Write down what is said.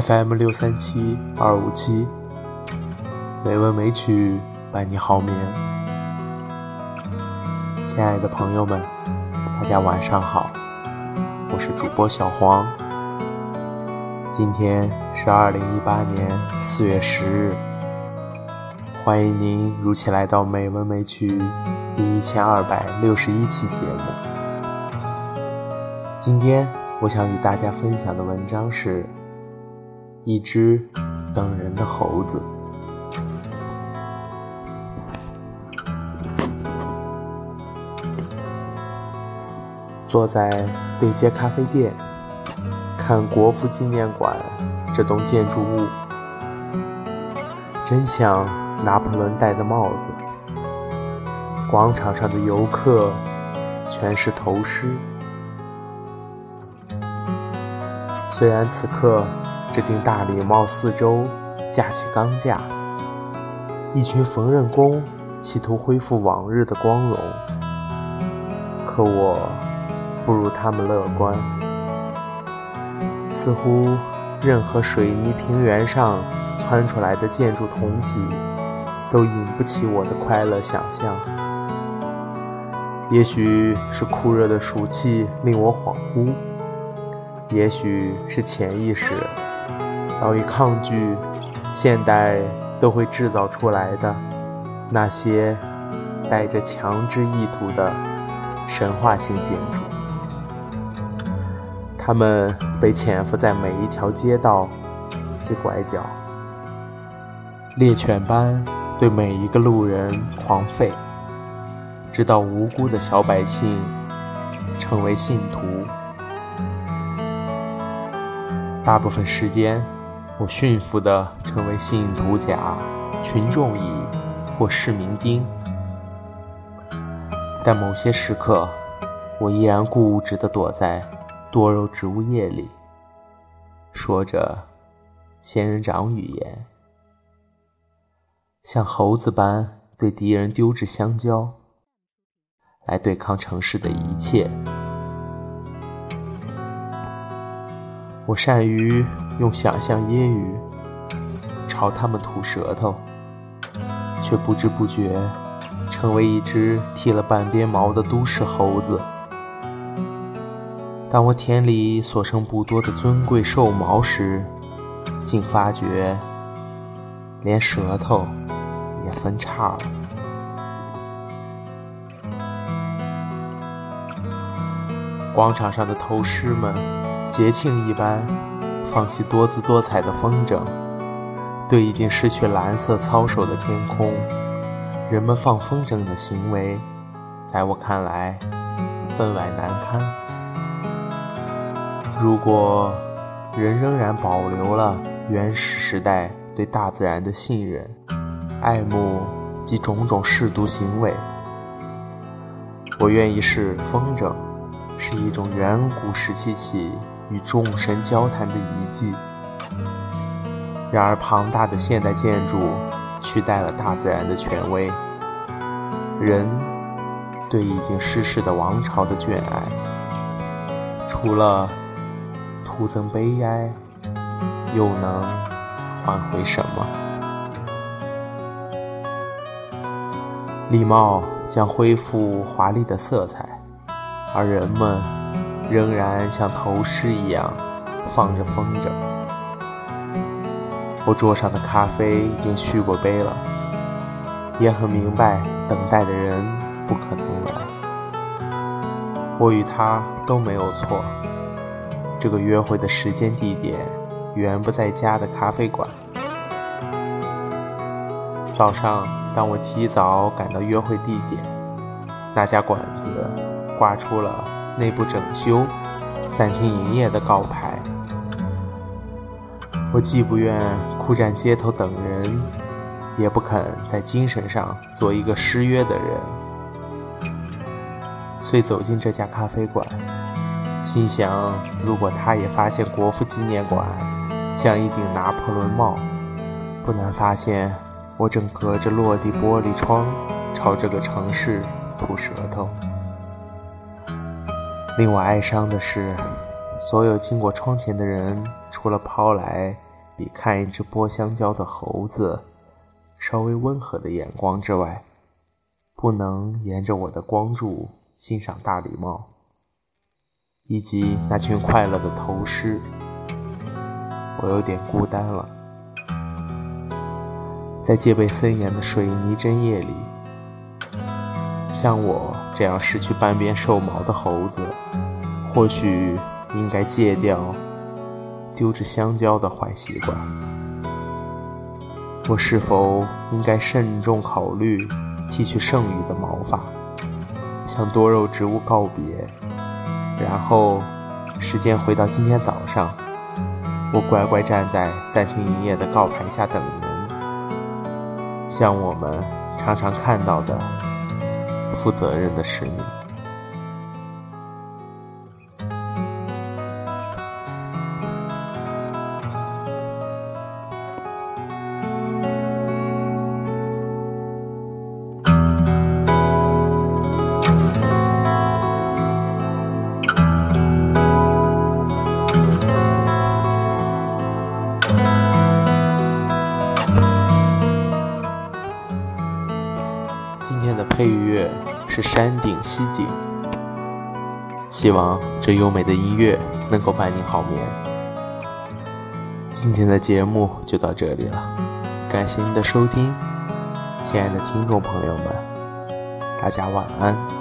FM 六三七二五七，美文美曲伴你好眠。亲爱的朋友们，大家晚上好，我是主播小黄。今天是二零一八年四月十日，欢迎您如期来到《美文美曲》第一千二百六十一期节目。今天我想与大家分享的文章是。一只等人的猴子，坐在对街咖啡店，看国父纪念馆这栋建筑物，真像拿破仑戴的帽子。广场上的游客全是头虱，虽然此刻。这顶大礼帽四周架起钢架，一群缝纫工企图恢复往日的光荣，可我不如他们乐观。似乎任何水泥平原上窜出来的建筑同体，都引不起我的快乐想象。也许是酷热的暑气令我恍惚，也许是潜意识。早已抗拒现代都会制造出来的那些带着强制意图的神话性建筑，它们被潜伏在每一条街道及拐角，猎犬般对每一个路人狂吠，直到无辜的小百姓成为信徒。大部分时间。我驯服的成为信徒甲、群众乙或市民丁，但某些时刻，我依然固执地躲在多肉植物叶里，说着仙人掌语言，像猴子般对敌人丢掷香蕉，来对抗城市的一切。我善于。用想象揶揄朝他们吐舌头，却不知不觉成为一只剃了半边毛的都市猴子。当我田里所剩不多的尊贵兽毛时，竟发觉连舌头也分叉了。广场上的头狮们，节庆一般。放弃多姿多彩的风筝，对已经失去蓝色操守的天空，人们放风筝的行为，在我看来分外难堪。如果人仍然保留了原始时代对大自然的信任、爱慕及种种舐犊行为，我愿意视风筝是一种远古时期起。与众神交谈的遗迹。然而，庞大的现代建筑取代了大自然的权威，人对已经逝世的王朝的眷爱，除了徒增悲哀，又能换回什么？礼帽将恢复华丽的色彩，而人们。仍然像头虱一样放着风筝。我桌上的咖啡已经续过杯了，也很明白等待的人不可能来。我与他都没有错。这个约会的时间地点远不在家的咖啡馆。早上，当我提早赶到约会地点，那家馆子挂出了。内部整修、暂停营业的告牌。我既不愿哭站街头等人，也不肯在精神上做一个失约的人，遂走进这家咖啡馆，心想：如果他也发现国父纪念馆像一顶拿破仑帽，不难发现我正隔着落地玻璃窗朝这个城市吐舌头。令我哀伤的是，所有经过窗前的人，除了抛来比看一只剥香蕉的猴子稍微温和的眼光之外，不能沿着我的光柱欣赏大礼帽，以及那群快乐的头狮。我有点孤单了，在戒备森严的水泥针夜里，像我这样失去半边兽毛的猴子，或许应该戒掉丢着香蕉的坏习惯。我是否应该慎重考虑剃去剩余的毛发，向多肉植物告别，然后时间回到今天早上。我乖乖站在暂停营业的告牌下等人，像我们常常看到的负责任的使命。配乐是山顶溪景，希望这优美的音乐能够伴你好眠。今天的节目就到这里了，感谢您的收听，亲爱的听众朋友们，大家晚安。